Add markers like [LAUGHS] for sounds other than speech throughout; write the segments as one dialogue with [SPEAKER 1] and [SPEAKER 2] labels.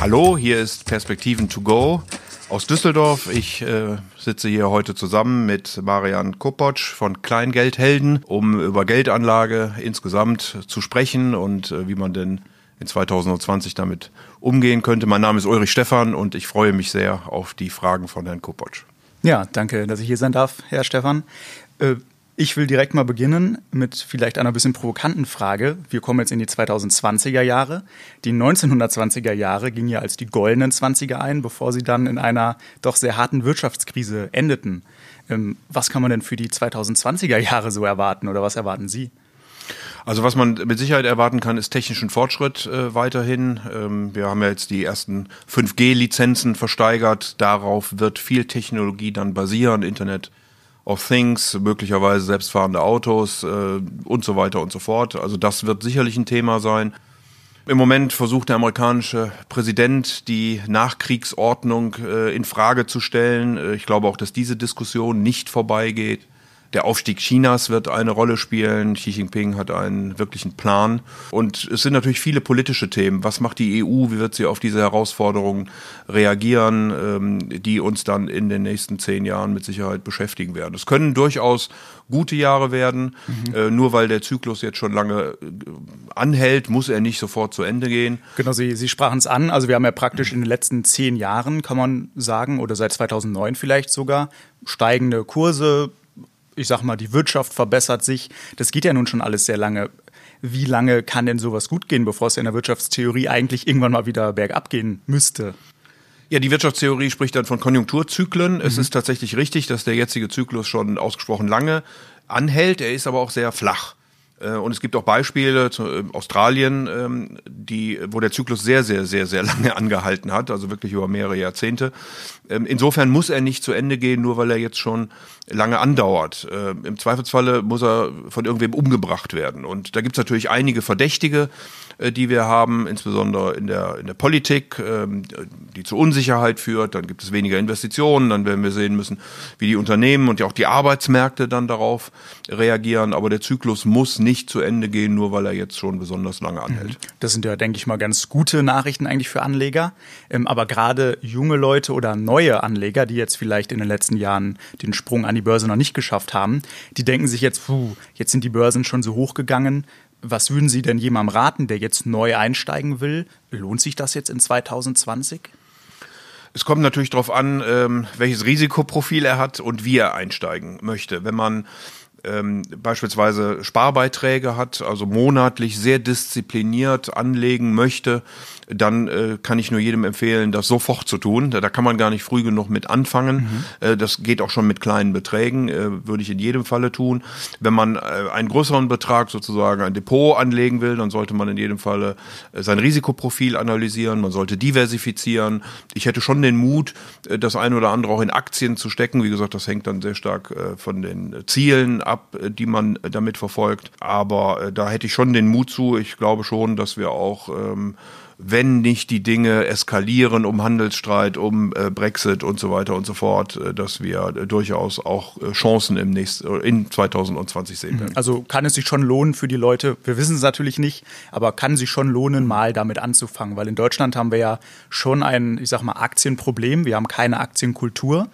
[SPEAKER 1] Hallo, hier ist Perspektiven to go aus Düsseldorf. Ich äh, sitze hier heute zusammen mit Marian Kopotsch von Kleingeldhelden, um über Geldanlage insgesamt zu sprechen und äh, wie man denn in 2020 damit umgehen könnte. Mein Name ist Ulrich Stephan und ich freue mich sehr auf die Fragen von Herrn Kopotsch.
[SPEAKER 2] Ja, danke, dass ich hier sein darf, Herr Stephan. Äh, ich will direkt mal beginnen mit vielleicht einer bisschen provokanten Frage. Wir kommen jetzt in die 2020er Jahre. Die 1920er Jahre gingen ja als die goldenen 20er ein, bevor sie dann in einer doch sehr harten Wirtschaftskrise endeten. Ähm, was kann man denn für die 2020er Jahre so erwarten oder was erwarten Sie?
[SPEAKER 1] Also was man mit Sicherheit erwarten kann, ist technischen Fortschritt äh, weiterhin. Ähm, wir haben ja jetzt die ersten 5G-Lizenzen versteigert. Darauf wird viel Technologie dann basieren, Internet of Things, möglicherweise selbstfahrende Autos äh, und so weiter und so fort. Also das wird sicherlich ein Thema sein. Im Moment versucht der amerikanische Präsident die Nachkriegsordnung äh, in Frage zu stellen. Äh, ich glaube auch, dass diese Diskussion nicht vorbeigeht. Der Aufstieg Chinas wird eine Rolle spielen. Xi Jinping hat einen wirklichen Plan. Und es sind natürlich viele politische Themen. Was macht die EU? Wie wird sie auf diese Herausforderungen reagieren, ähm, die uns dann in den nächsten zehn Jahren mit Sicherheit beschäftigen werden? Es können durchaus gute Jahre werden. Mhm. Äh, nur weil der Zyklus jetzt schon lange äh, anhält, muss er nicht sofort zu Ende gehen.
[SPEAKER 2] Genau, Sie, Sie sprachen es an. Also wir haben ja praktisch in den letzten zehn Jahren, kann man sagen, oder seit 2009 vielleicht sogar, steigende Kurse, ich sag mal, die Wirtschaft verbessert sich. Das geht ja nun schon alles sehr lange. Wie lange kann denn sowas gut gehen, bevor es in der Wirtschaftstheorie eigentlich irgendwann mal wieder bergab gehen müsste?
[SPEAKER 1] Ja, die Wirtschaftstheorie spricht dann von Konjunkturzyklen. Mhm. Es ist tatsächlich richtig, dass der jetzige Zyklus schon ausgesprochen lange anhält. Er ist aber auch sehr flach. Äh, und es gibt auch Beispiele, zu äh, Australien, ähm, die, wo der Zyklus sehr, sehr, sehr, sehr [LAUGHS] lange angehalten hat, also wirklich über mehrere Jahrzehnte. Ähm, insofern muss er nicht zu Ende gehen, nur weil er jetzt schon lange andauert. Ähm, Im Zweifelsfalle muss er von irgendwem umgebracht werden. Und da gibt es natürlich einige Verdächtige, äh, die wir haben, insbesondere in der, in der Politik, ähm, die zu Unsicherheit führt. Dann gibt es weniger Investitionen. Dann werden wir sehen müssen, wie die Unternehmen und ja auch die Arbeitsmärkte dann darauf reagieren. Aber der Zyklus muss nicht zu Ende gehen, nur weil er jetzt schon besonders lange anhält. Mhm.
[SPEAKER 2] Das sind ja, denke ich mal, ganz gute Nachrichten eigentlich für Anleger. Ähm, aber gerade junge Leute oder neue Anleger, die jetzt vielleicht in den letzten Jahren den Sprung an die Börse noch nicht geschafft haben, die denken sich jetzt, puh, jetzt sind die Börsen schon so hoch gegangen was würden Sie denn jemandem raten, der jetzt neu einsteigen will? Lohnt sich das jetzt in 2020?
[SPEAKER 1] Es kommt natürlich darauf an, ähm, welches Risikoprofil er hat und wie er einsteigen möchte. Wenn man ähm, beispielsweise Sparbeiträge hat, also monatlich sehr diszipliniert anlegen möchte, dann äh, kann ich nur jedem empfehlen, das sofort zu tun. Da, kann man gar nicht früh genug mit anfangen. Mhm. Äh, das geht auch schon mit kleinen Beträgen, äh, würde ich in jedem Falle tun. Wenn man äh, einen größeren Betrag sozusagen ein Depot anlegen will, dann sollte man in jedem Falle äh, sein Risikoprofil analysieren, man sollte diversifizieren. Ich hätte schon den Mut, äh, das eine oder andere auch in Aktien zu stecken. Wie gesagt, das hängt dann sehr stark von den Zielen ab, äh, die man äh, damit verfolgt. Aber äh, da hätte ich schon den Mut zu. Ich glaube schon, dass wir auch ähm, wenn nicht die Dinge eskalieren um Handelsstreit, um Brexit und so weiter und so fort, dass wir durchaus auch Chancen im nächsten, in 2020 sehen werden.
[SPEAKER 2] Also kann es sich schon lohnen für die Leute, wir wissen es natürlich nicht, aber kann sich schon lohnen, mal damit anzufangen, weil in Deutschland haben wir ja schon ein, ich sag mal, Aktienproblem, wir haben keine Aktienkultur.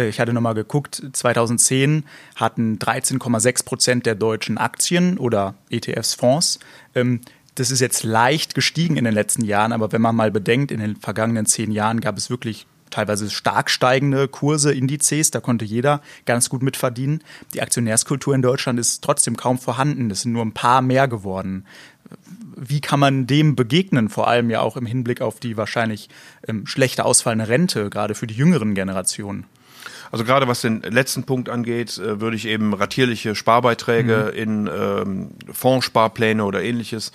[SPEAKER 2] Äh, ich hatte nochmal geguckt, 2010 hatten 13,6 Prozent der deutschen Aktien oder ETFs Fonds ähm, das ist jetzt leicht gestiegen in den letzten Jahren, aber wenn man mal bedenkt, in den vergangenen zehn Jahren gab es wirklich teilweise stark steigende Kurse, Indizes, da konnte jeder ganz gut mitverdienen. Die Aktionärskultur in Deutschland ist trotzdem kaum vorhanden, es sind nur ein paar mehr geworden. Wie kann man dem begegnen, vor allem ja auch im Hinblick auf die wahrscheinlich ähm, schlechter ausfallende Rente, gerade für die jüngeren Generationen?
[SPEAKER 1] Also gerade was den letzten Punkt angeht, äh, würde ich eben ratierliche Sparbeiträge mhm. in ähm, Fondssparpläne oder ähnliches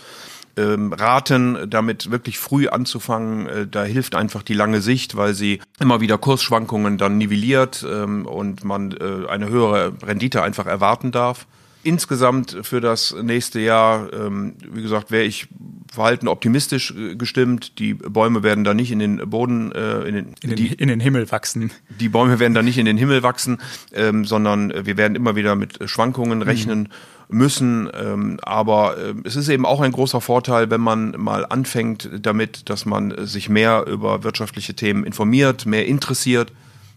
[SPEAKER 1] ähm, raten, damit wirklich früh anzufangen. Äh, da hilft einfach die lange Sicht, weil sie immer wieder Kursschwankungen dann nivelliert ähm, und man äh, eine höhere Rendite einfach erwarten darf. Insgesamt für das nächste Jahr, ähm, wie gesagt, wäre ich verhalten optimistisch äh, gestimmt. Die Bäume werden da nicht in den Boden, äh, in, den,
[SPEAKER 2] in, den,
[SPEAKER 1] die,
[SPEAKER 2] in den Himmel wachsen.
[SPEAKER 1] Die Bäume werden da nicht in den Himmel wachsen, ähm, sondern wir werden immer wieder mit Schwankungen rechnen. Mhm müssen. Ähm, aber äh, es ist eben auch ein großer Vorteil, wenn man mal anfängt damit, dass man sich mehr über wirtschaftliche Themen informiert, mehr interessiert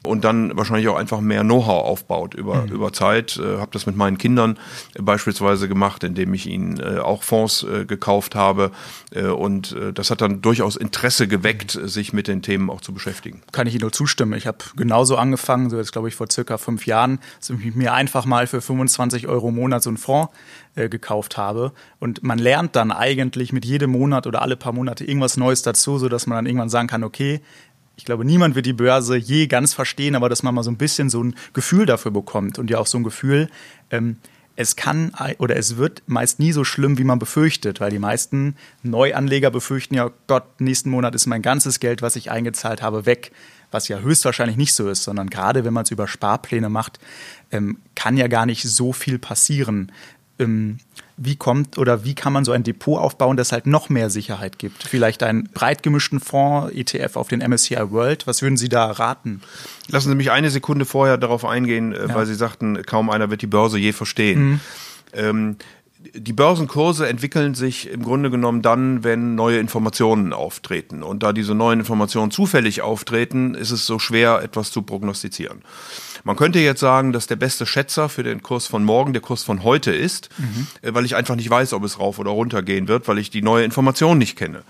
[SPEAKER 1] und dann wahrscheinlich auch einfach mehr Know-how aufbaut über, mhm. über Zeit. Äh, habe das mit meinen Kindern äh, beispielsweise gemacht, indem ich ihnen äh, auch Fonds äh, gekauft habe. Äh, und äh, das hat dann durchaus Interesse geweckt, sich mit den Themen auch zu beschäftigen.
[SPEAKER 2] Kann ich Ihnen nur zustimmen. Ich habe genauso angefangen, so jetzt glaube ich vor circa fünf Jahren, dass ich mir einfach mal für 25 Euro im Monat so einen Fonds gekauft habe. Und man lernt dann eigentlich mit jedem Monat oder alle paar Monate irgendwas Neues dazu, sodass man dann irgendwann sagen kann, okay, ich glaube, niemand wird die Börse je ganz verstehen, aber dass man mal so ein bisschen so ein Gefühl dafür bekommt und ja auch so ein Gefühl, ähm, es kann oder es wird meist nie so schlimm, wie man befürchtet, weil die meisten Neuanleger befürchten ja, Gott, nächsten Monat ist mein ganzes Geld, was ich eingezahlt habe, weg. Was ja höchstwahrscheinlich nicht so ist, sondern gerade wenn man es über Sparpläne macht, ähm, kann ja gar nicht so viel passieren. Ähm, wie kommt oder wie kann man so ein Depot aufbauen, das halt noch mehr Sicherheit gibt? Vielleicht einen breit gemischten Fonds, ETF auf den MSCI World. Was würden Sie da raten?
[SPEAKER 1] Lassen Sie mich eine Sekunde vorher darauf eingehen, äh, ja. weil Sie sagten, kaum einer wird die Börse je verstehen. Mhm. Ähm, die Börsenkurse entwickeln sich im Grunde genommen dann, wenn neue Informationen auftreten. Und da diese neuen Informationen zufällig auftreten, ist es so schwer, etwas zu prognostizieren. Man könnte jetzt sagen, dass der beste Schätzer für den Kurs von morgen der Kurs von heute ist, mhm. weil ich einfach nicht weiß, ob es rauf oder runter gehen wird, weil ich die neue Information nicht kenne.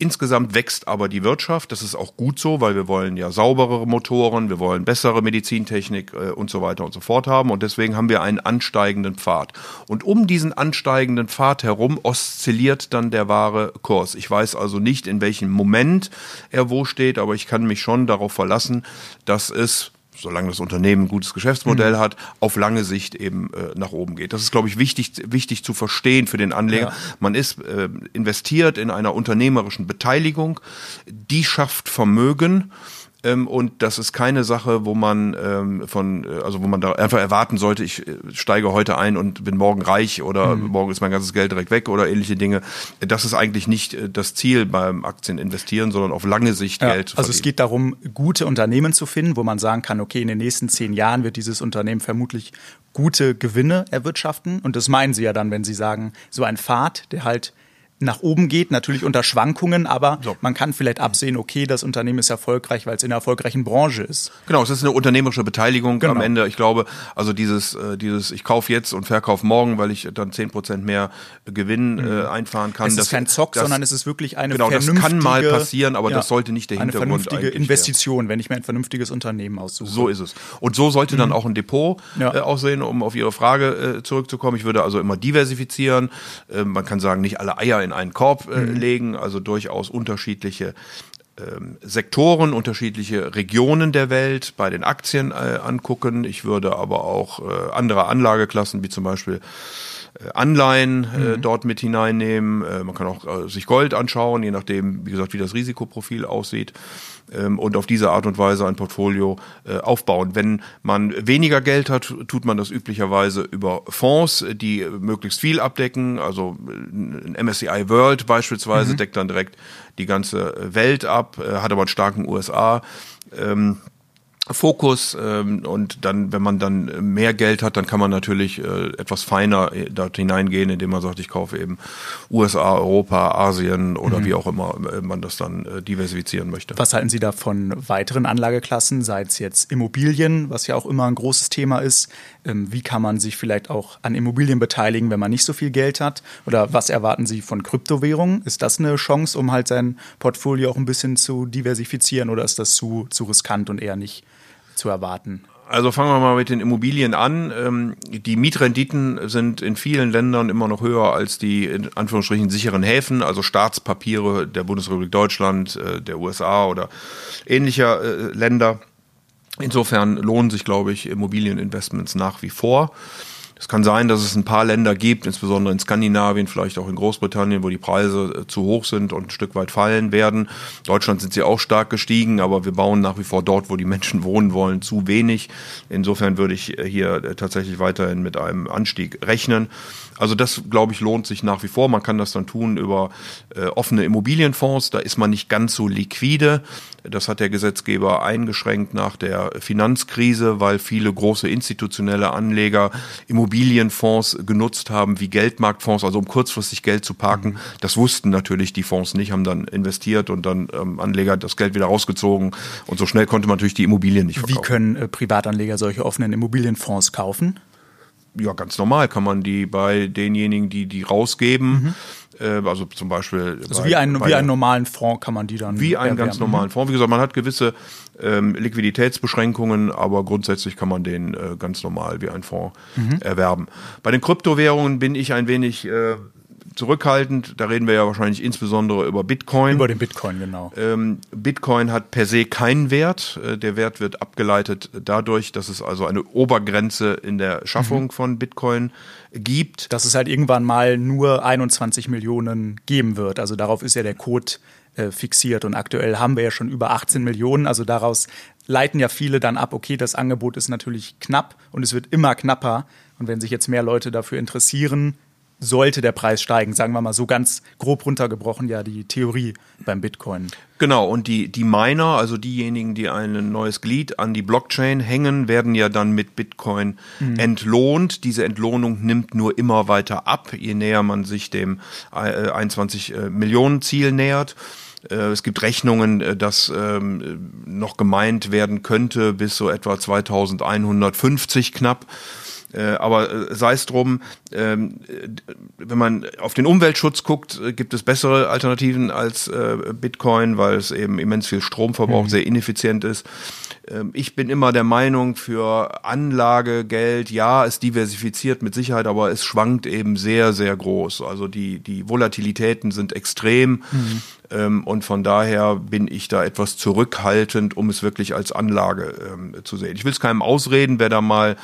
[SPEAKER 1] Insgesamt wächst aber die Wirtschaft. Das ist auch gut so, weil wir wollen ja sauberere Motoren, wir wollen bessere Medizintechnik äh, und so weiter und so fort haben. Und deswegen haben wir einen ansteigenden Pfad. Und um diesen ansteigenden Pfad herum oszilliert dann der wahre Kurs. Ich weiß also nicht, in welchem Moment er wo steht, aber ich kann mich schon darauf verlassen, dass es solange das Unternehmen ein gutes Geschäftsmodell mhm. hat, auf lange Sicht eben äh, nach oben geht. Das ist, glaube ich, wichtig, wichtig zu verstehen für den Anleger. Ja. Man ist äh, investiert in einer unternehmerischen Beteiligung, die schafft Vermögen ähm, und das ist keine Sache, wo man ähm, von, äh, also wo man da einfach erwarten sollte, ich äh, steige heute ein und bin morgen reich oder mhm. morgen ist mein ganzes Geld direkt weg oder ähnliche Dinge. Das ist eigentlich nicht äh, das Ziel beim Aktien investieren, sondern auf lange Sicht ja, Geld
[SPEAKER 2] zu Also es geht darum, gute Unternehmen zu finden, wo man sagen kann, okay, in den nächsten zehn Jahren wird dieses Unternehmen vermutlich gute Gewinne erwirtschaften. Und das meinen Sie ja dann, wenn Sie sagen, so ein Pfad, der halt nach oben geht, natürlich unter Schwankungen, aber so. man kann vielleicht absehen, okay, das Unternehmen ist erfolgreich, weil es in einer erfolgreichen Branche ist.
[SPEAKER 1] Genau, es ist eine unternehmerische Beteiligung genau. am Ende. Ich glaube, also dieses, äh, dieses ich kaufe jetzt und verkaufe morgen, weil ich dann zehn Prozent mehr Gewinn mhm. äh, einfahren kann.
[SPEAKER 2] Es ist das, kein Zock, das, sondern es ist wirklich eine
[SPEAKER 1] genau,
[SPEAKER 2] vernünftige...
[SPEAKER 1] Genau, das kann mal passieren, aber ja, das sollte nicht der Hintergrund
[SPEAKER 2] Eine vernünftige Investition, wenn ich mir ein vernünftiges Unternehmen aussuche.
[SPEAKER 1] So ist es. Und so sollte mhm. dann auch ein Depot ja. äh, aussehen, um auf Ihre Frage äh, zurückzukommen. Ich würde also immer diversifizieren. Äh, man kann sagen, nicht alle Eier in einen Korb äh, Mhm. legen, also durchaus unterschiedliche ähm, Sektoren, unterschiedliche Regionen der Welt bei den Aktien äh, angucken. Ich würde aber auch äh, andere Anlageklassen wie zum Beispiel äh, Anleihen äh, mhm. dort mit hineinnehmen. Äh, man kann auch äh, sich Gold anschauen, je nachdem, wie gesagt, wie das Risikoprofil aussieht ähm, und auf diese Art und Weise ein Portfolio äh, aufbauen. Wenn man weniger Geld hat, tut man das üblicherweise über Fonds, die möglichst viel abdecken. Also ein MSCI World beispielsweise mhm. deckt dann direkt die ganze Welt ab, äh, hat aber einen starken USA. Ähm, Fokus ähm, und dann, wenn man dann mehr Geld hat, dann kann man natürlich äh, etwas feiner äh, dort hineingehen, indem man sagt, ich kaufe eben USA, Europa, Asien oder mhm. wie auch immer äh, man das dann äh, diversifizieren möchte.
[SPEAKER 2] Was halten Sie da von weiteren Anlageklassen, sei es jetzt Immobilien, was ja auch immer ein großes Thema ist? Ähm, wie kann man sich vielleicht auch an Immobilien beteiligen, wenn man nicht so viel Geld hat? Oder was erwarten Sie von Kryptowährungen? Ist das eine Chance, um halt sein Portfolio auch ein bisschen zu diversifizieren oder ist das zu, zu riskant und eher nicht? Zu erwarten?
[SPEAKER 1] Also fangen wir mal mit den Immobilien an. Ähm, die Mietrenditen sind in vielen Ländern immer noch höher als die in Anführungsstrichen sicheren Häfen, also Staatspapiere der Bundesrepublik Deutschland, äh, der USA oder ähnlicher äh, Länder. Insofern lohnen sich, glaube ich, Immobilieninvestments nach wie vor. Es kann sein, dass es ein paar Länder gibt, insbesondere in Skandinavien, vielleicht auch in Großbritannien, wo die Preise äh, zu hoch sind und ein Stück weit fallen werden. Deutschland sind sie auch stark gestiegen, aber wir bauen nach wie vor dort, wo die Menschen wohnen wollen, zu wenig. Insofern würde ich äh, hier äh, tatsächlich weiterhin mit einem Anstieg rechnen. Also das, glaube ich, lohnt sich nach wie vor. Man kann das dann tun über offene Immobilienfonds. Da ist man nicht ganz so liquide. Das hat der Gesetzgeber eingeschränkt nach der Finanzkrise, weil viele große institutionelle Anleger Immobilienfonds genutzt haben wie Geldmarktfonds, also um kurzfristig Geld zu parken. Das wussten natürlich die Fonds nicht, haben dann investiert und dann ähm, Anleger das Geld wieder rausgezogen. Und so schnell konnte man natürlich die Immobilien nicht verkaufen.
[SPEAKER 2] Wie können äh, Privatanleger solche offenen Immobilienfonds kaufen?
[SPEAKER 1] ja, ganz normal kann man die bei denjenigen, die die rausgeben, mhm. Äh, also zum Beispiel.
[SPEAKER 2] Also
[SPEAKER 1] bei,
[SPEAKER 2] wie, ein, wie einen normalen Fonds kann man die dann.
[SPEAKER 1] Wie einen ganz normalen Fonds. Wie gesagt, man hat gewisse ähm, Liquiditätsbeschränkungen, aber grundsätzlich kann man den äh, ganz normal wie ein Fonds mhm. erwerben. Bei den Kryptowährungen bin ich ein wenig äh, zurückhaltend. Da reden wir ja wahrscheinlich insbesondere über Bitcoin.
[SPEAKER 2] Über den Bitcoin, genau.
[SPEAKER 1] Ähm, Bitcoin hat per se keinen Wert. Äh, der Wert wird abgeleitet dadurch, dass es also eine Obergrenze in der Schaffung mhm. von Bitcoin gibt.
[SPEAKER 2] Dass es halt irgendwann mal nur 21 Millionen geben wird. Also darauf ist ja der Code äh, fixiert. Und aktuell haben wir ja schon über 18 Millionen. Also daraus leiten ja viele dann ab, okay, das Angebot ist natürlich knapp und es wird immer knapper. Und wenn sich jetzt mehr Leute dafür interessieren, sollte der Preis steigen, sagen wir mal so ganz grob runtergebrochen, ja, die Theorie beim Bitcoin.
[SPEAKER 1] Genau, und die, die Miner, also diejenigen, die ein neues Glied an die Blockchain hängen, werden ja dann mit Bitcoin mhm. entlohnt. Diese Entlohnung nimmt nur immer weiter ab, je näher man sich dem äh, 21 äh, Millionen Ziel nähert. Äh, es gibt Rechnungen, äh, dass ähm, noch gemeint werden könnte bis so etwa 2150 knapp. Äh, aber äh, sei es drum, ähm, wenn man auf den Umweltschutz guckt, äh, gibt es bessere Alternativen als äh, Bitcoin, weil es eben immens viel Strom verbraucht, mhm. sehr ineffizient ist. Ähm, ich bin immer der Meinung, für Anlagegeld, ja, es diversifiziert mit Sicherheit, aber es schwankt eben sehr, sehr groß. Also die, die Volatilitäten sind extrem. Mhm. Ähm, und von daher bin ich da etwas zurückhaltend, um es wirklich als Anlage ähm, zu sehen. Ich will es keinem ausreden, wer da mal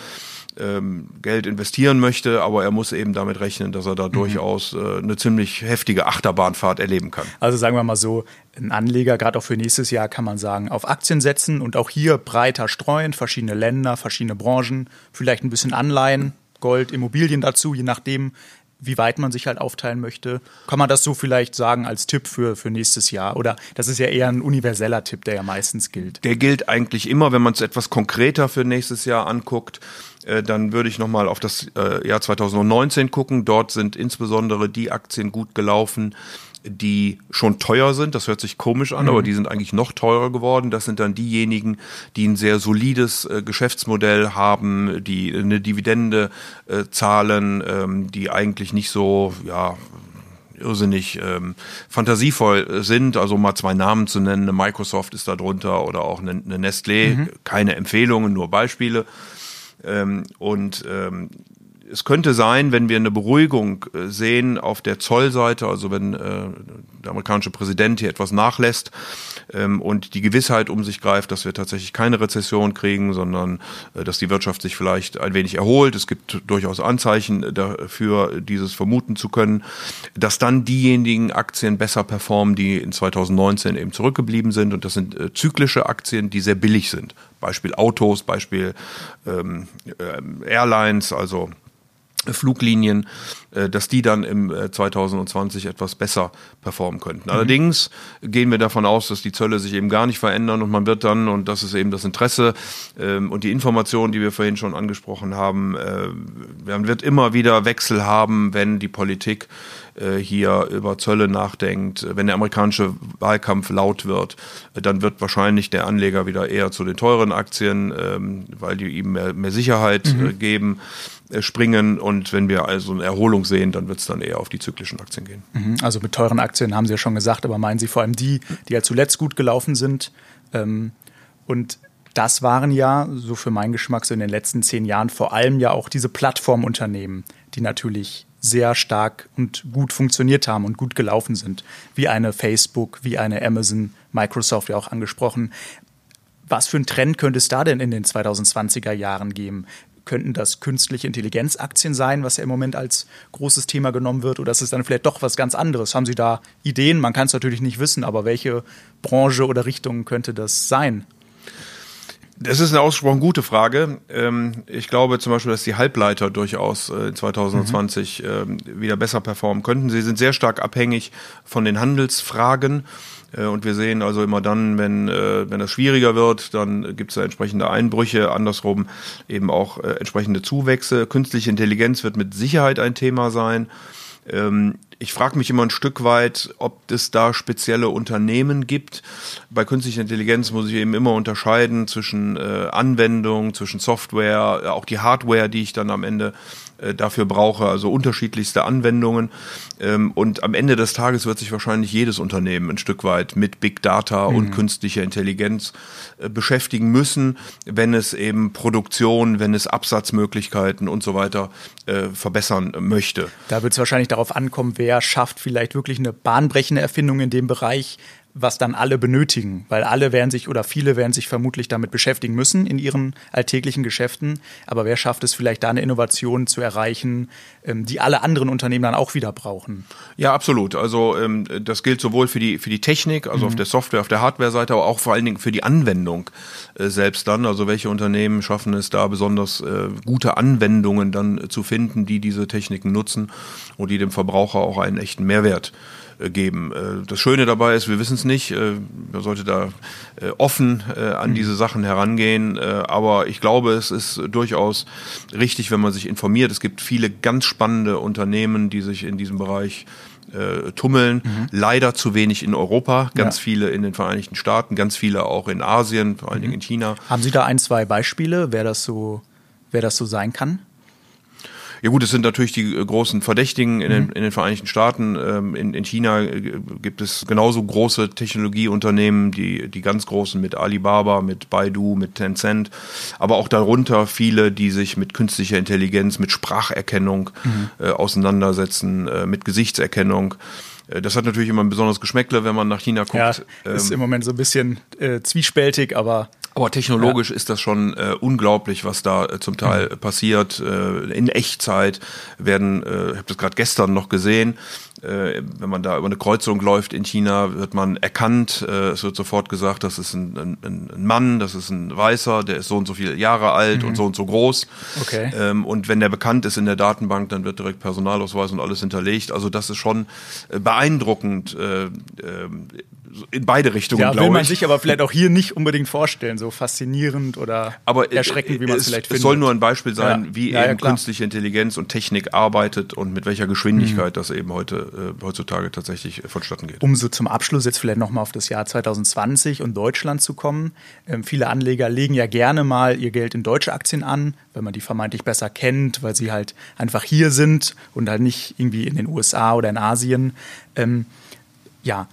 [SPEAKER 1] ähm, Geld investieren möchte, aber er muss eben damit rechnen, dass er da mhm. durchaus äh, eine ziemlich heftige Achterbahnfahrt erleben kann.
[SPEAKER 2] Also sagen wir mal so, ein Anleger, gerade auch für nächstes Jahr, kann man sagen, auf Aktien setzen und auch hier breiter streuen, verschiedene Länder, verschiedene Branchen, vielleicht ein bisschen Anleihen, Gold, Immobilien dazu, je nachdem, wie weit man sich halt aufteilen möchte. Kann man das so vielleicht sagen als Tipp für, für nächstes Jahr? Oder das ist ja eher ein universeller Tipp, der ja meistens gilt.
[SPEAKER 1] Der gilt eigentlich immer, wenn man es etwas konkreter für nächstes Jahr anguckt. Äh, dann würde ich nochmal auf das äh, Jahr 2019 gucken. Dort sind insbesondere die Aktien gut gelaufen, die schon teuer sind. Das hört sich komisch an, mhm. aber die sind eigentlich noch teurer geworden. Das sind dann diejenigen, die ein sehr solides äh, Geschäftsmodell haben, die eine Dividende äh, zahlen, ähm, die eigentlich nicht so, ja, irrsinnig ähm, fantasievoll sind. Also mal zwei Namen zu nennen, eine Microsoft ist da drunter oder auch eine, eine Nestlé. Mhm. Keine Empfehlungen, nur Beispiele. Ähm, und ähm, es könnte sein, wenn wir eine Beruhigung äh, sehen auf der Zollseite, also wenn äh, der amerikanische Präsident hier etwas nachlässt ähm, und die Gewissheit um sich greift, dass wir tatsächlich keine Rezession kriegen, sondern äh, dass die Wirtschaft sich vielleicht ein wenig erholt. Es gibt durchaus Anzeichen dafür, dieses vermuten zu können, dass dann diejenigen Aktien besser performen, die in 2019 eben zurückgeblieben sind. Und das sind äh, zyklische Aktien, die sehr billig sind. Beispiel Autos, Beispiel ähm, äh, Airlines, also Fluglinien, äh, dass die dann im 2020 äh, etwas besser performen könnten. Allerdings gehen wir davon aus, dass die Zölle sich eben gar nicht verändern und man wird dann, und das ist eben das Interesse ähm, und die Information, die wir vorhin schon angesprochen haben, äh, man wird immer wieder Wechsel haben, wenn die Politik hier über Zölle nachdenkt, wenn der amerikanische Wahlkampf laut wird, dann wird wahrscheinlich der Anleger wieder eher zu den teuren Aktien, ähm, weil die ihm mehr, mehr Sicherheit mhm. geben. Äh, springen und wenn wir also eine Erholung sehen, dann wird es dann eher auf die zyklischen Aktien gehen.
[SPEAKER 2] Mhm. Also mit teuren Aktien haben Sie ja schon gesagt, aber meinen Sie vor allem die, die ja zuletzt gut gelaufen sind? Ähm, und das waren ja, so für meinen Geschmack, so in den letzten zehn Jahren vor allem ja auch diese Plattformunternehmen, die natürlich sehr stark und gut funktioniert haben und gut gelaufen sind, wie eine Facebook, wie eine Amazon, Microsoft ja auch angesprochen. Was für einen Trend könnte es da denn in den 2020er Jahren geben? könnten das künstliche Intelligenzaktien sein, was ja im Moment als großes Thema genommen wird, oder ist es dann vielleicht doch was ganz anderes? Haben Sie da Ideen? Man kann es natürlich nicht wissen, aber welche Branche oder Richtung könnte das sein?
[SPEAKER 1] Das ist eine ausgesprochen gute Frage. Ähm, ich glaube zum Beispiel, dass die Halbleiter durchaus in 2020 mhm. wieder besser performen könnten. Sie sind sehr stark abhängig von den Handelsfragen. Äh, und wir sehen also immer dann, wenn, äh, wenn das schwieriger wird, dann gibt es da entsprechende Einbrüche, andersrum eben auch entsprechende Zuwächse. Künstliche Intelligenz wird mit Sicherheit ein Thema sein. Ähm, ich frage mich immer ein Stück weit, ob es da spezielle Unternehmen gibt. Bei künstlicher Intelligenz muss ich eben immer unterscheiden zwischen äh, Anwendung, zwischen Software, auch die Hardware, die ich dann am Ende äh, dafür brauche, also unterschiedlichste Anwendungen. Ähm, und am Ende des Tages wird sich wahrscheinlich jedes Unternehmen ein Stück weit mit Big Data mhm. und künstlicher Intelligenz äh, beschäftigen müssen, wenn es eben Produktion, wenn es Absatzmöglichkeiten und so weiter äh, verbessern möchte.
[SPEAKER 2] Da wird es wahrscheinlich darauf ankommen, wer schafft vielleicht wirklich eine bahnbrechende Erfindung in dem Bereich, was dann alle benötigen, weil alle werden sich oder viele werden sich vermutlich damit beschäftigen müssen in ihren alltäglichen Geschäften. Aber wer schafft es vielleicht da eine Innovation zu erreichen, ähm, die alle anderen Unternehmen dann auch wieder brauchen?
[SPEAKER 1] Ja, absolut. Also ähm, das gilt sowohl für die für die Technik, also mhm. auf der Software, auf der Hardware-Seite, aber auch vor allen Dingen für die Anwendung äh, selbst dann. Also welche Unternehmen schaffen es da besonders äh, gute Anwendungen dann zu finden, die diese Techniken nutzen und die dem Verbraucher auch einen echten Mehrwert äh, geben. Äh, das Schöne dabei ist, wir wissen es nicht. Äh, man sollte da offen an mhm. diese Sachen herangehen. Aber ich glaube, es ist durchaus richtig, wenn man sich informiert. Es gibt viele ganz spannende Unternehmen, die sich in diesem Bereich tummeln. Mhm. Leider zu wenig in Europa, ganz ja. viele in den Vereinigten Staaten, ganz viele auch in Asien, vor allen Dingen mhm. in China.
[SPEAKER 2] Haben Sie da ein, zwei Beispiele, wer das so, wer das so sein kann?
[SPEAKER 1] Ja gut, es sind natürlich die äh, großen Verdächtigen in, den, mhm. in den Vereinigten Staaten. Ähm, in, in China äh, gibt es genauso große Technologieunternehmen, die, die ganz großen mit Alibaba, mit Baidu, mit Tencent, aber auch darunter viele, die sich mit künstlicher Intelligenz, mit Spracherkennung mhm. äh, auseinandersetzen, äh, mit Gesichtserkennung. Äh, das hat natürlich immer ein besonderes Geschmäckle, wenn man nach China guckt.
[SPEAKER 2] Ja, ist ähm, im Moment so ein bisschen äh, zwiespältig, aber
[SPEAKER 1] aber technologisch ja. ist das schon äh, unglaublich, was da äh, zum Teil mhm. passiert. Äh, in Echtzeit werden, äh, ich habe das gerade gestern noch gesehen, äh, wenn man da über eine Kreuzung läuft in China, wird man erkannt. Äh, es wird sofort gesagt, das ist ein, ein, ein, Mann, das ist ein Weißer, der ist so und so viele Jahre alt mhm. und so und so groß. Okay. Ähm, und wenn der bekannt ist in der Datenbank, dann wird direkt Personalausweis und alles hinterlegt. Also das ist schon äh, beeindruckend. Äh, in beide Richtungen,
[SPEAKER 2] ja, will man ich. sich aber vielleicht auch hier nicht unbedingt vorstellen, so faszinierend oder
[SPEAKER 1] aber äh, erschreckend, wie man es vielleicht findet. Es soll nur ein Beispiel sein, ja. wie ja, eben künstliche Intelligenz und Technik arbeitet und mit welcher Geschwindigkeit mhm. das eben heute äh, heutzutage tatsächlich vonstatten geht.
[SPEAKER 2] Um so zum Abschluss jetzt vielleicht nochmal auf das Jahr 2020 und Deutschland zu kommen. Ähm, viele Anleger legen ja gerne mal ihr Geld in deutsche Aktien an, weil man die vermeintlich besser kennt, weil sie halt einfach hier sind und halt nicht irgendwie in den USA oder in Asien. Ähm, ja,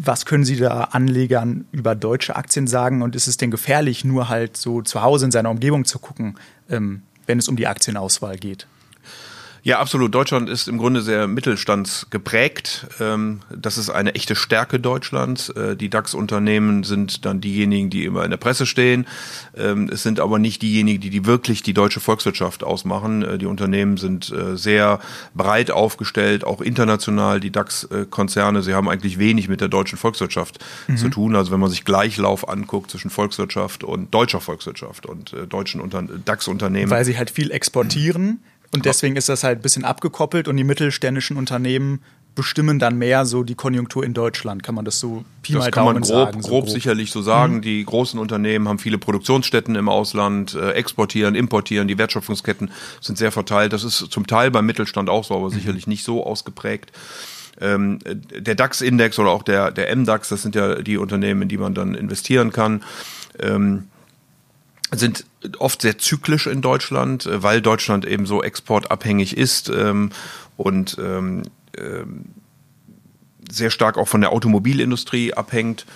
[SPEAKER 2] was können Sie da Anlegern über deutsche Aktien sagen und ist es denn gefährlich, nur halt so zu Hause in seiner Umgebung zu gucken, ähm, wenn es um die Aktienauswahl geht?
[SPEAKER 1] Ja, absolut. Deutschland ist im Grunde sehr mittelstandsgeprägt. Ähm, das ist eine echte Stärke Deutschlands. Äh, die DAX-Unternehmen sind dann diejenigen, die immer in der Presse stehen. Ähm, es sind aber nicht diejenigen, die, die wirklich die deutsche Volkswirtschaft ausmachen. Äh, die Unternehmen sind äh, sehr breit aufgestellt, auch international. Die DAX-Konzerne, sie haben eigentlich wenig mit der deutschen Volkswirtschaft mhm. zu tun. Also wenn man sich Gleichlauf anguckt zwischen Volkswirtschaft und deutscher Volkswirtschaft und deutschen DAX-Unternehmen.
[SPEAKER 2] Weil sie halt viel exportieren und deswegen ist das halt ein bisschen abgekoppelt und die mittelständischen Unternehmen bestimmen dann mehr so die Konjunktur in Deutschland. Kann man das so
[SPEAKER 1] Pi das mal kann man grob, sagen, so grob, grob, sicherlich so sagen. Mhm. Die großen Unternehmen haben viele Produktionsstätten im Ausland, äh, exportieren, importieren, die Wertschöpfungsketten sind sehr verteilt. Das ist zum Teil beim Mittelstand auch so, aber mhm. sicherlich nicht so ausgeprägt. Ähm, der DAX-Index oder auch der, der MDAX, das sind ja die Unternehmen, in die man dann investieren kann. Ähm, sind oft sehr zyklisch in Deutschland, äh, weil Deutschland eben so exportabhängig ist ähm, und ähm, ähm, sehr stark auch von der Automobilindustrie abhängt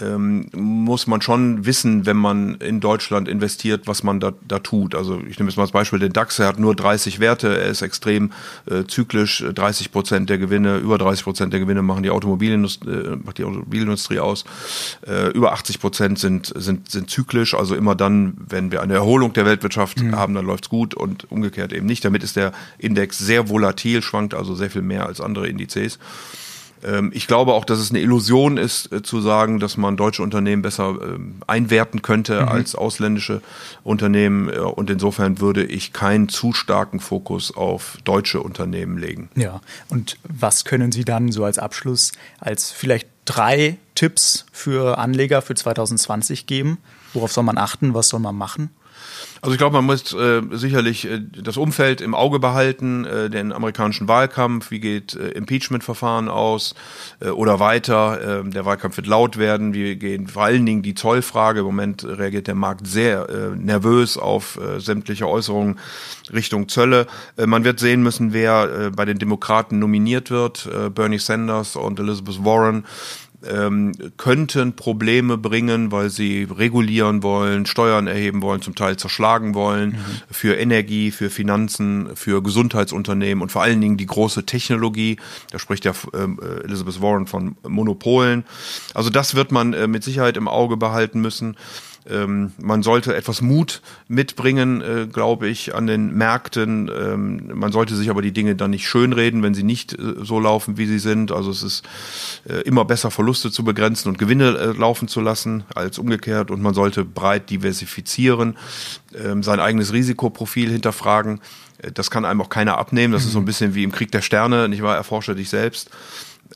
[SPEAKER 1] ähm, muss man schon wissen, wenn man in Deutschland investiert, was man da, da tut. Also ich nehme jetzt mal als Beispiel den DAX, er hat nur 30 Werte, er ist extrem äh, zyklisch, 30 Prozent der Gewinne, über 30 Prozent der Gewinne machen die Automobilindustrie, äh, macht die Automobilindustrie aus, äh, über 80 Prozent sind, sind, sind zyklisch, also immer dann, wenn wir eine Erholung der Weltwirtschaft mhm. haben, dann läuft's gut und umgekehrt eben nicht. Damit ist der Index sehr volatil, schwankt also sehr viel mehr als andere Indizes. Ähm, ich glaube auch, dass es eine Illusion ist, äh, zu sagen, dass man deutsche Unternehmen besser ähm, einwerten könnte mhm. als ausländische Unternehmen. Äh, und insofern würde ich keinen zu starken Fokus auf deutsche Unternehmen legen.
[SPEAKER 2] Ja, und was können Sie dann so als Abschluss als vielleicht drei Tipps für Anleger für 2020 geben? Worauf soll man achten? Was soll man machen?
[SPEAKER 1] Also ich glaube, man muss äh, sicherlich äh, das Umfeld im Auge behalten, äh, den amerikanischen Wahlkampf, wie geht äh, Impeachment-Verfahren aus äh, oder weiter. Äh, der Wahlkampf wird laut werden, wie gehen vor allen Dingen die Zollfrage. Im Moment reagiert der Markt sehr äh, nervös auf äh, sämtliche Äußerungen Richtung Zölle. Äh, man wird sehen müssen, wer äh, bei den Demokraten nominiert wird. Äh, Bernie Sanders und Elizabeth Warren ähm, könnten Probleme bringen, weil sie regulieren wollen, Steuern erheben wollen, zum Teil zerschlagen wollen, mhm. für Energie, für Finanzen, für Gesundheitsunternehmen und vor allen Dingen die große Technologie. Da spricht ja ähm, äh, Elizabeth Warren von Monopolen. Also das wird man äh, mit Sicherheit im Auge behalten müssen. Ähm, man sollte etwas Mut mitbringen, äh, glaube ich, an den Märkten. Ähm, man sollte sich aber die Dinge dann nicht schönreden, wenn sie nicht äh, so laufen, wie sie sind. Also es ist äh, immer besser, Verluste zu begrenzen und Gewinne äh, laufen zu lassen, als umgekehrt. Und man sollte breit diversifizieren, ähm, sein eigenes Risikoprofil hinterfragen. Äh, das kann einem auch keiner abnehmen. Das ist so ein bisschen wie im Krieg der Sterne, nicht wahr? Erforsche dich selbst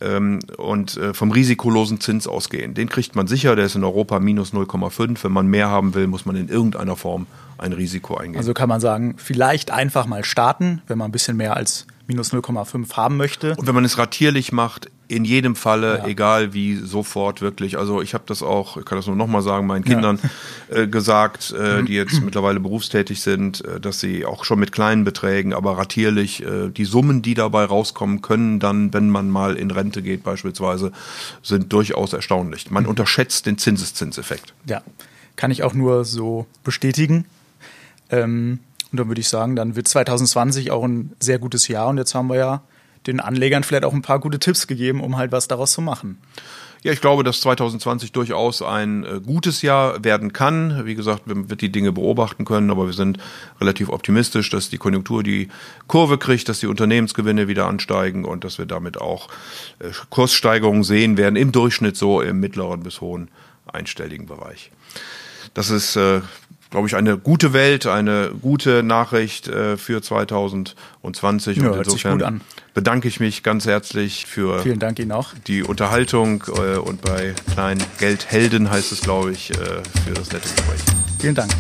[SPEAKER 1] ähm, und äh, vom risikolosen Zins ausgehen. Den kriegt man sicher, der ist in Europa minus 0,5. Wenn man mehr haben will, muss man in irgendeiner Form ein Risiko eingehen.
[SPEAKER 2] Also kann man sagen, vielleicht einfach mal starten, wenn man ein bisschen mehr als minus 0,5 haben möchte.
[SPEAKER 1] Und wenn man es ratierlich macht, in jedem Falle, ja. egal wie, sofort wirklich. Also ich habe das auch, ich kann das nur nochmal sagen, meinen Kindern ja. äh, gesagt, äh, [CLEARS THROAT] die jetzt mittlerweile berufstätig sind, äh, dass sie auch schon mit kleinen Beträgen, aber ratierlich äh, die Summen, die dabei rauskommen können, dann, wenn man mal in Rente geht beispielsweise, sind durchaus erstaunlich. Man mhm. unterschätzt den Zinseszinseffekt.
[SPEAKER 2] Ja, kann ich auch nur so bestätigen. Ähm, und dann würde ich sagen, dann wird 2020 auch ein sehr gutes Jahr. Und jetzt haben wir ja den Anlegern vielleicht auch ein paar gute Tipps gegeben, um halt was daraus zu machen.
[SPEAKER 1] Ja, ich glaube, dass 2020 durchaus ein äh, gutes Jahr werden kann. Wie gesagt, man wird die Dinge beobachten können, aber wir sind relativ optimistisch, dass die Konjunktur die Kurve kriegt, dass die Unternehmensgewinne wieder ansteigen und dass wir damit auch äh, Kurssteigerungen sehen werden, im Durchschnitt so im mittleren bis hohen einstelligen Bereich. Das ist äh, glaube ich, eine gute Welt, eine gute Nachricht äh, für 2020.
[SPEAKER 2] Ja, und insofern
[SPEAKER 1] bedanke ich mich ganz herzlich für
[SPEAKER 2] Vielen Dank Ihnen auch.
[SPEAKER 1] die Unterhaltung äh, und bei kleinen Geldhelden heißt es, glaube ich, äh, für das nette Gespräch.
[SPEAKER 2] Vielen Dank.